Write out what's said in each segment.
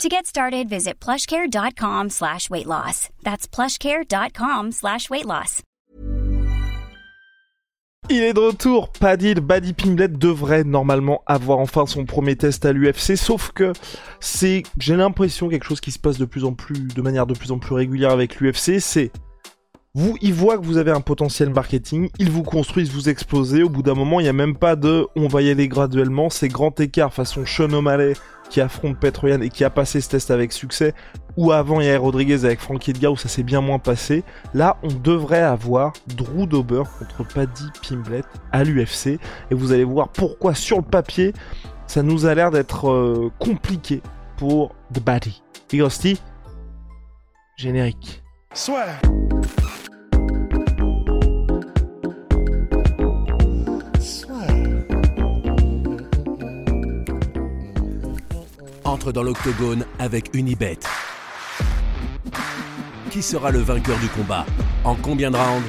To get started, visit plushcare.com slash weight loss. That's plushcare.com slash weight loss. Il est de retour, Paddy, Buddy Pimblet devrait normalement avoir enfin son premier test à l'UFC, sauf que c'est, j'ai l'impression, quelque chose qui se passe de plus en plus, de manière de plus en plus régulière avec l'UFC, c'est vous, ils voient que vous avez un potentiel marketing, ils vous construisent, vous explosez. Au bout d'un moment, il n'y a même pas de on va y aller graduellement. C'est grand écart façon Sean O'Malley qui affronte Petroyan et qui a passé ce test avec succès. Ou avant, il Rodriguez avec Frankie Edgar où ça s'est bien moins passé. Là, on devrait avoir Drew Dober contre Paddy Pimblet à l'UFC. Et vous allez voir pourquoi sur le papier, ça nous a l'air d'être euh, compliqué pour The. Igosti, générique. Entre dans l'octogone avec Unibet. Qui sera le vainqueur du combat En combien de rounds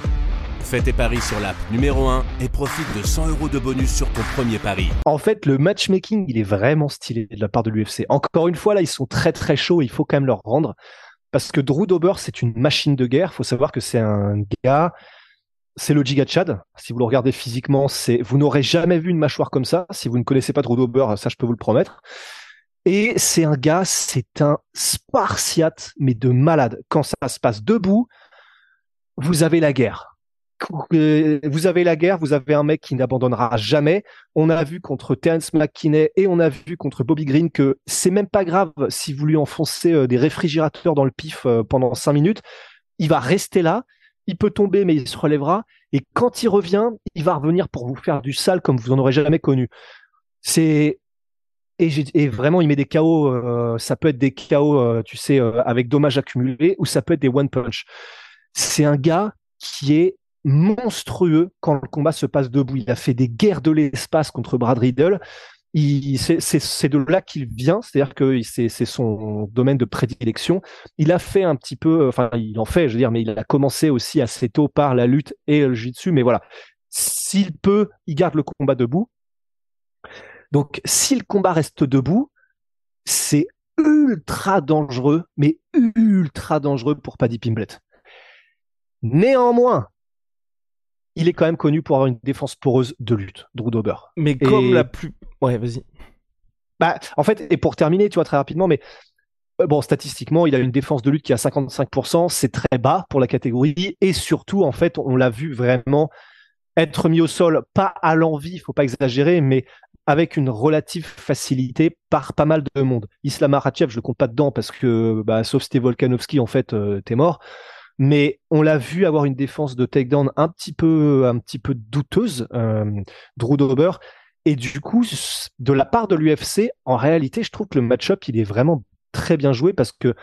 Fais tes paris sur l'app numéro 1 et profite de 100 euros de bonus sur ton premier pari. En fait, le matchmaking, il est vraiment stylé de la part de l'UFC. Encore une fois, là, ils sont très très chauds, il faut quand même leur rendre. Parce que Drew Dober, c'est une machine de guerre. Il faut savoir que c'est un gars, c'est le Giga Chad. Si vous le regardez physiquement, vous n'aurez jamais vu une mâchoire comme ça. Si vous ne connaissez pas Drew Dober, ça, je peux vous le promettre. Et c'est un gars, c'est un spartiate, mais de malade. Quand ça se passe debout, vous avez la guerre. Vous avez la guerre, vous avez un mec qui n'abandonnera jamais. On a vu contre Terence McKinney et on a vu contre Bobby Green que c'est même pas grave si vous lui enfoncez euh, des réfrigérateurs dans le pif euh, pendant cinq minutes. Il va rester là. Il peut tomber, mais il se relèvera. Et quand il revient, il va revenir pour vous faire du sale comme vous en aurez jamais connu. C'est et, vraiment, il met des KO. Euh, ça peut être des KO, tu sais, avec dommages accumulés, ou ça peut être des one punch. C'est un gars qui est monstrueux quand le combat se passe debout. Il a fait des guerres de l'espace contre Brad Riddle. C'est de là qu'il vient, c'est-à-dire que c'est son domaine de prédilection. Il a fait un petit peu, enfin, il en fait, je veux dire, mais il a commencé aussi assez tôt par la lutte et le jiu-jitsu. Mais voilà, s'il peut, il garde le combat debout. Donc, si le combat reste debout, c'est ultra dangereux, mais ultra dangereux pour Paddy Pimblet. Néanmoins, il est quand même connu pour avoir une défense poreuse de lutte, Drew Dober. Mais comme la plus. Ouais, vas-y. Bah, en fait, et pour terminer, tu vois, très rapidement, mais euh, bon, statistiquement, il a une défense de lutte qui est à 55%, c'est très bas pour la catégorie, et surtout, en fait, on l'a vu vraiment être mis au sol, pas à l'envie, il faut pas exagérer, mais avec une relative facilité par pas mal de monde. Islam Makhachev, je le compte pas dedans parce que, bah, sauf Steve Volkanovski, en fait, euh, t'es mort mais on l'a vu avoir une défense de takedown un petit peu, un petit peu douteuse, euh, Drew Dober. Et du coup, de la part de l'UFC, en réalité, je trouve que le match-up, il est vraiment très bien joué parce que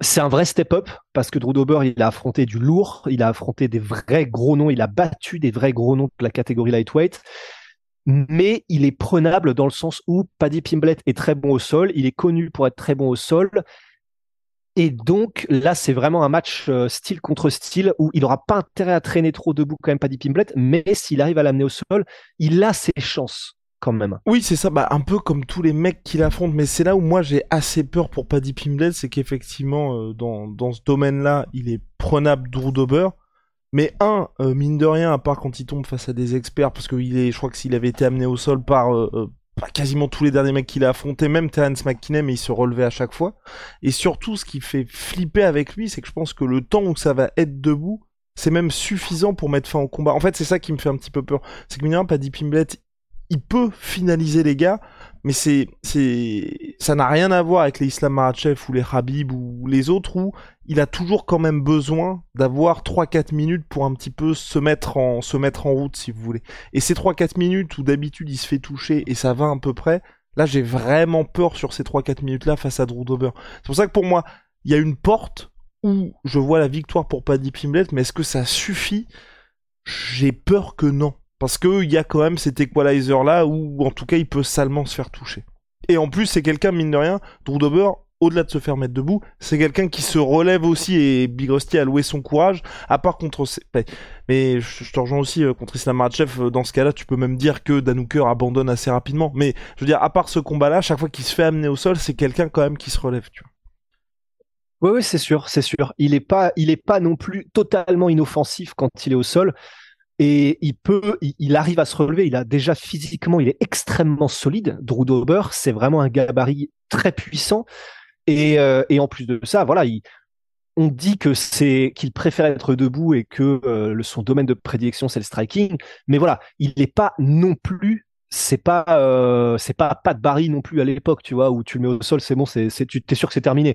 c'est un vrai step-up parce que Drew Dober, il a affronté du lourd, il a affronté des vrais gros noms, il a battu des vrais gros noms de la catégorie lightweight. Mais il est prenable dans le sens où Paddy Pimblet est très bon au sol, il est connu pour être très bon au sol, et donc là, c'est vraiment un match euh, style contre style où il n'aura pas intérêt à traîner trop debout quand même Paddy Pimblet, mais s'il arrive à l'amener au sol, il a ses chances quand même. Oui, c'est ça, bah, un peu comme tous les mecs qu'il affronte, mais c'est là où moi j'ai assez peur pour Paddy Pimblet, c'est qu'effectivement, euh, dans, dans ce domaine-là, il est prenable Drew Dober. Mais un, euh, mine de rien, à part quand il tombe face à des experts, parce qu'il est, je crois que s'il avait été amené au sol par quasiment tous les derniers mecs qu'il a affrontés, même Terence McKinney, mais il se relevait à chaque fois. Et surtout, ce qui fait flipper avec lui, c'est que je pense que le temps où ça va être debout, c'est même suffisant pour mettre fin au combat. En fait, c'est ça qui me fait un petit peu peur. C'est que, pas Paddy Pimblet, il peut finaliser les gars, mais c'est, c'est, ça n'a rien à voir avec les Islam Makhachev ou les Habib ou les autres où il a toujours quand même besoin d'avoir 3-4 minutes pour un petit peu se mettre en, se mettre en route si vous voulez. Et ces 3-4 minutes où d'habitude il se fait toucher et ça va à peu près, là j'ai vraiment peur sur ces 3-4 minutes là face à Drew Dober. C'est pour ça que pour moi, il y a une porte où je vois la victoire pour Paddy Pimblett, mais est-ce que ça suffit? J'ai peur que non. Parce qu'il y a quand même cet equalizer là où en tout cas il peut salement se faire toucher. Et en plus c'est quelqu'un, mine de rien, Drew Dober, au-delà de se faire mettre debout, c'est quelqu'un qui se relève aussi et Big Rusty a loué son courage, à part contre... Mais je te rejoins aussi euh, contre Islam euh, dans ce cas-là tu peux même dire que Danuker abandonne assez rapidement. Mais je veux dire, à part ce combat-là, chaque fois qu'il se fait amener au sol, c'est quelqu'un quand même qui se relève, tu. Oui, oui, c'est sûr, c'est sûr. Il est pas, pas non plus totalement inoffensif quand il est au sol et il peut, il, arrive à se relever. Il a déjà physiquement, il est extrêmement solide. Drew Dober, c'est vraiment un gabarit très puissant. Et, euh, en plus de ça, voilà, il, on dit que c'est qu'il préfère être debout et que euh, son domaine de prédilection c'est le striking. Mais voilà, il n'est pas non plus. C'est pas, euh, c'est pas pas de Barry non plus à l'époque, tu vois, où tu le mets au sol, c'est bon, c'est, tu t'es sûr que c'est terminé.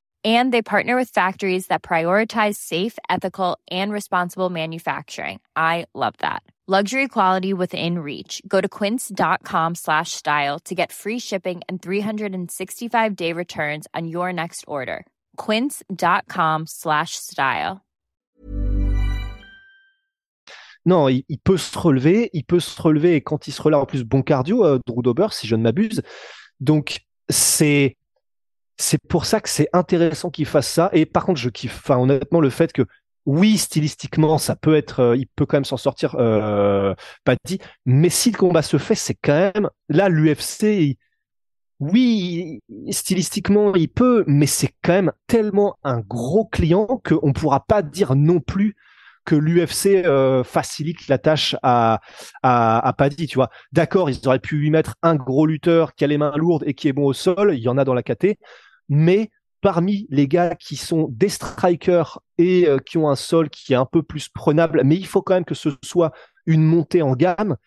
And they partner with factories that prioritize safe, ethical, and responsible manufacturing. I love that. Luxury quality within reach. Go to quince.com slash style to get free shipping and 365 day returns on your next order. Quince.com slash style. Non, il, il, peut se relever, il peut se relever et quand il se relève en plus bon cardio, euh, Drew Dober, si je ne m'abuse. Donc c'est c'est pour ça que c'est intéressant qu'il fasse ça. Et par contre, je kiffe, enfin honnêtement, le fait que oui, stylistiquement, ça peut être, euh, il peut quand même s'en sortir, euh, pas dit. Mais si le combat se fait, c'est quand même là l'UFC. Oui, stylistiquement, il peut, mais c'est quand même tellement un gros client qu'on pourra pas dire non plus que l'UFC euh, facilite la tâche à, à, Paddy, tu vois. D'accord, ils auraient pu lui mettre un gros lutteur qui a les mains lourdes et qui est bon au sol, il y en a dans la KT, mais parmi les gars qui sont des strikers et euh, qui ont un sol qui est un peu plus prenable, mais il faut quand même que ce soit une montée en gamme.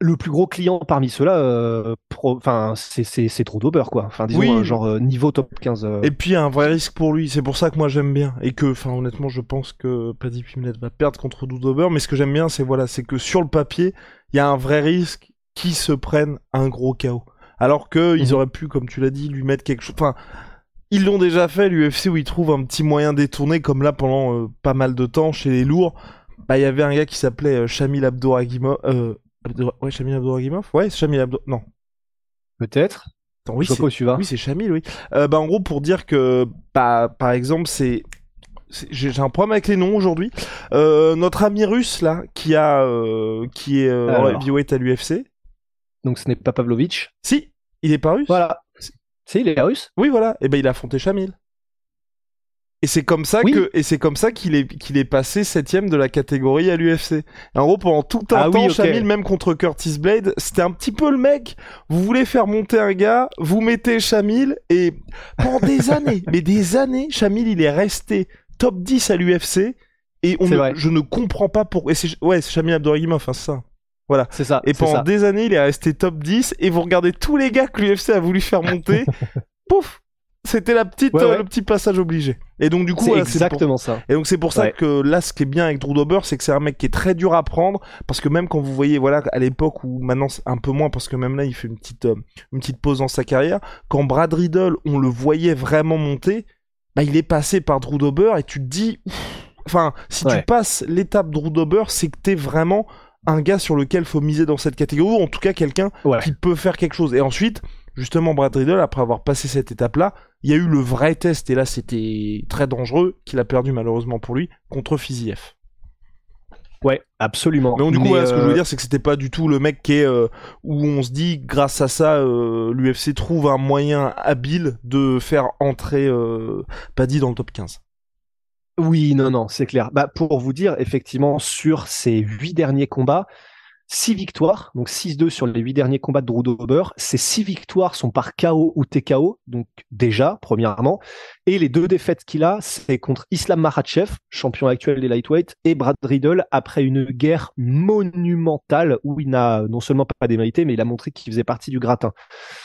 Le plus gros client parmi ceux-là, euh, enfin, c'est trop d'Ober, quoi. Enfin, disons, genre euh, niveau top 15. Et puis, un vrai risque pour lui. C'est pour ça que moi j'aime bien. Et que, enfin, honnêtement, je pense que Paddy Pimlet va perdre contre Dober. Mais ce que j'aime bien, c'est voilà, c'est que sur le papier, il y a un vrai risque qui se prenne un gros chaos. Alors que ils mhm. auraient pu, comme tu l'as dit, lui mettre quelque chose. Enfin, ils l'ont déjà fait, l'UFC, où ils trouvent un petit moyen détourné, comme là pendant euh, pas mal de temps chez les lourds. Bah, il y avait un gars qui s'appelait euh, Shamil Abdouragimov. Euh, Ouais, Shamil Abdouragimov? Ouais, Shamil Abdo... Non. Peut-être. oui, c'est oui, c'est Shamil, oui. Euh, bah, en gros, pour dire que, bah, par exemple, c'est j'ai un problème avec les noms aujourd'hui. Euh, notre ami russe là, qui a, euh, qui est euh, heavyweight à l'UFC. Donc ce n'est pas Pavlovich. Si, il est pas russe. Voilà. C'est il est russe Oui, voilà. Et eh ben il a affronté Shamil. Et c'est comme ça que et c'est comme ça qu'il est qu'il est passé septième de la catégorie à l'UFC. En gros, pendant tout un ah temps, Shamil, même contre Curtis Blade, c'était un petit peu le mec. Vous voulez faire monter un gars, vous mettez Shamil et pendant des années, mais des années, Shamil il est resté top 10 à l'UFC et on je ne comprends pas pourquoi. Ouais, c'est Shamil Abdouragimov, enfin ça. Voilà. C'est ça. Et pendant des années, il est resté top 10 et vous regardez tous les gars que l'UFC a voulu faire monter. pouf c'était la petite euh, le petit passage obligé. Et donc du coup c'est exactement ça. Et donc c'est pour ça que là ce qui est bien avec Drew Dober, c'est que c'est un mec qui est très dur à prendre parce que même quand vous voyez voilà à l'époque où maintenant un peu moins parce que même là il fait une petite euh, une petite pause dans sa carrière, quand Brad Riddle, on le voyait vraiment monter, bah il est passé par Drew Dober et tu te dis enfin si tu passes l'étape Drew Dober, c'est que t'es vraiment un gars sur lequel faut miser dans cette catégorie, ou en tout cas quelqu'un qui peut faire quelque chose. Et ensuite, justement, Brad Riddle, après avoir passé cette étape-là, il y a eu le vrai test, et là c'était très dangereux, qu'il a perdu malheureusement pour lui, contre Fiziev. Ouais, absolument. Mais du coup, ce que je veux euh, dire, c'est que c'était pas du tout le mec qui est euh, où on se dit, grâce à ça, euh, l'UFC trouve un moyen habile de faire entrer Paddy dans le top 15. Oui, non, non, c'est clair. Bah, pour vous dire, effectivement, sur ces huit derniers combats, six victoires, donc 6-2 sur les huit derniers combats de Drew Dober. Ces six victoires sont par KO ou TKO, donc déjà, premièrement. Et les deux défaites qu'il a, c'est contre Islam Makhachev, champion actuel des lightweight, et Brad Riddle, après une guerre monumentale où il n'a non seulement pas démérité, mais il a montré qu'il faisait partie du gratin.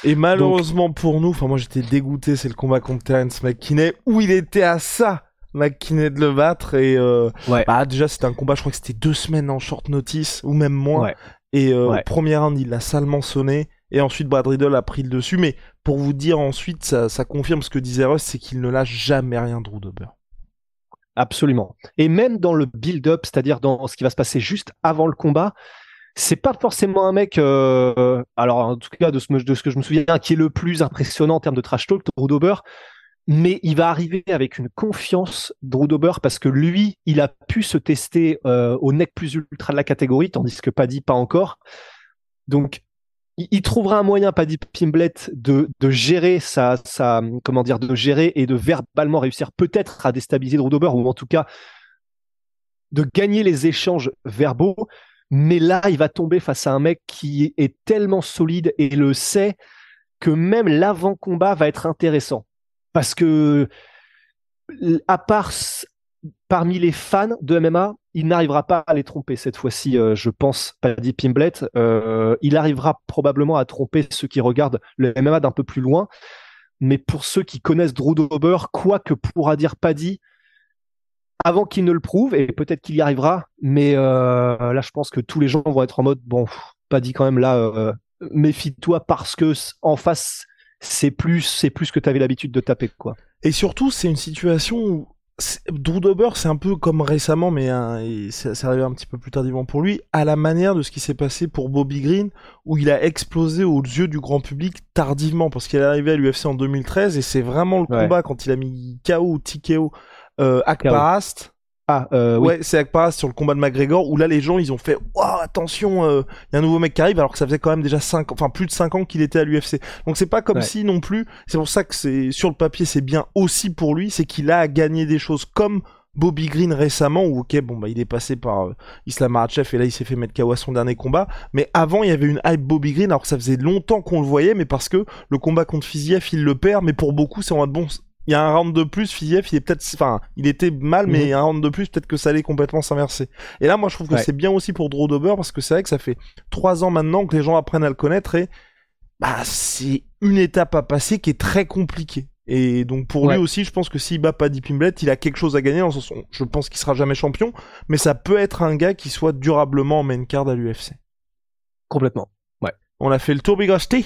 Et malheureusement pour nous, enfin moi j'étais dégoûté, c'est le combat contre Terence McKinney, où il était à ça McKinney de le battre et euh, Ouais. bah déjà c'était un combat je crois que c'était deux semaines en short notice ou même moins Ouais. et euh, Ouais. au premier round il l'a salement sonné et ensuite Brad Riddle a pris le dessus mais pour vous dire ensuite ça, ça confirme ce que disait Russ c'est qu'il ne lâche jamais rien Drew Dober Absolument. Et même dans le build-up, c'est-à-dire dans ce qui va se passer juste avant le combat, c'est pas forcément un mec, euh, alors en tout cas de ce, de ce que je me souviens, qui est le plus impressionnant en termes de trash talk, Drew Dober, mais il va arriver avec une confiance, Drew Dober, parce que lui, il a pu se tester euh, au neck plus ultra de la catégorie, tandis que Paddy pas encore. Donc, il, il trouvera un moyen, Paddy Pimblett, de, de gérer sa, sa, comment dire, de gérer et de verbalement réussir peut-être à déstabiliser Drew Dober, ou en tout cas de gagner les échanges verbaux. Mais là, il va tomber face à un mec qui est tellement solide et le sait que même l'avant-combat va être intéressant. Parce que, à part parmi les fans de MMA, il n'arrivera pas à les tromper cette fois-ci, euh, je pense, Paddy Pimblett. Euh, il arrivera probablement à tromper ceux qui regardent le MMA d'un peu plus loin. Mais pour ceux qui connaissent Drew Dober, quoi que pourra dire Paddy, avant qu'il ne le prouve, et peut-être qu'il y arrivera, mais euh, là, je pense que tous les gens vont être en mode, bon, Paddy quand même là, méfie-toi parce que en face, c'est plus, c'est plus que tu avais l'habitude de taper, quoi. et surtout c'est une situation où Drew Dober c'est un peu comme récemment mais hein, c'est arrivé un petit peu plus tardivement pour lui à la manière de ce qui s'est passé pour Bobby Green où il a explosé aux yeux du grand public tardivement parce qu'il est arrivé à l'UFC en 2013 et c'est vraiment le Ouais. combat quand il a mis KO ou TKO euh, Akparast. Ah, euh, oui. Ouais, c'est Akparast sur le combat de McGregor où là les gens ils ont fait waouh attention il y a un nouveau mec qui arrive alors que ça faisait quand même déjà 5 enfin plus de 5 ans qu'il était à l'UFC. Donc c'est pas comme Ouais. si non plus, c'est pour ça que c'est sur le papier c'est bien aussi pour lui, c'est qu'il a gagné des choses comme Bobby Green récemment où OK bon bah il est passé par euh, Islam Makhachev et là il s'est fait mettre KO à son dernier combat, mais avant il y avait une hype Bobby Green alors que ça faisait longtemps qu'on le voyait mais parce que le combat contre Fiziev il le perd mais pour beaucoup c'est en mode bon il y a un round de plus, Fiziev, il est peut-être, enfin, il était mal, mais Mhm. un round de plus, peut-être que ça allait complètement s'inverser. Et là, moi, je trouve que Ouais. c'est bien aussi pour Drew Dober parce que c'est vrai que ça fait trois ans maintenant que les gens apprennent à le connaître et bah c'est une étape à passer qui est très compliquée. Et donc pour Ouais. lui aussi, je pense que s'il bat Paddy Pimblett, il a quelque chose à gagner. Dans son sens, je pense qu'il sera jamais champion, mais ça peut être un gars qui soit durablement en main card à l'UFC. Complètement. On a fait le tour Big Rusty.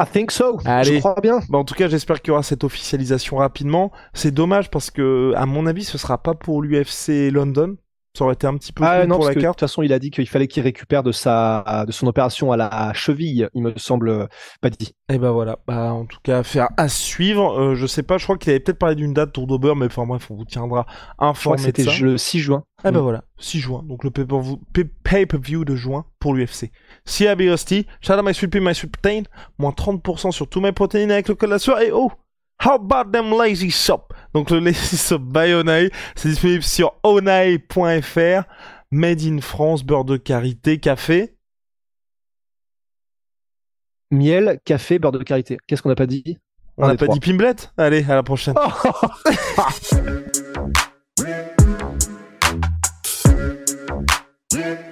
I think so. Allez. Je crois bien. Bah, en tout cas, j'espère qu'il y aura cette officialisation rapidement. C'est dommage parce que, à mon avis, ce sera pas pour l'UFC London. Ça aurait été un petit peu Ah cool non, pour parce la que de carte. toute façon, il a dit qu'il fallait qu'il récupère de sa, de son opération à la cheville, il me semble, euh, pas dit. Et bah voilà, bah en tout cas affaire à suivre. Euh, je sais pas, je crois qu'il avait peut-être parlé d'une date Tour d'Auber, mais enfin bref, on vous tiendra Je crois informé que de c'était le 6 juin. Ah bah Mm. voilà, 6 juin, donc le pay-per-view pay- pay-per-view de juin pour l'UFC. Si à BOST, shout out my sweet pea, my sweet protein, moins 30% sur tous mes protéines avec le code la soirée. Et oh, how about them lazy shop Donc le lazy shop by Onae, c'est disponible sur onae.fr, made in France, beurre de karité, café. Miel, café, beurre de karité. Qu'est-ce qu'on n'a pas dit? On n'a pas trois. dit Pimblet Allez, à la prochaine.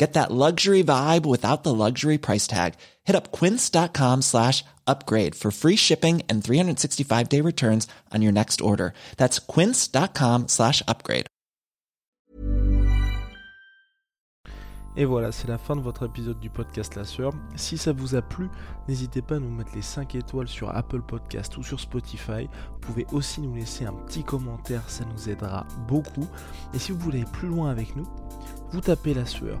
Get that luxury vibe without the luxury price tag. Hit up quince.com slash upgrade for free shipping and 365 day returns on your next order. That's quince.com slash upgrade. Et voilà, c'est la fin de votre épisode du podcast La Sueur. Si ça vous a plu, n'hésitez pas à nous mettre les 5 étoiles sur Apple Podcast ou sur Spotify. Vous pouvez aussi nous laisser un petit commentaire, ça nous aidera beaucoup. Et si vous voulez aller plus loin avec nous, vous tapez La Sueur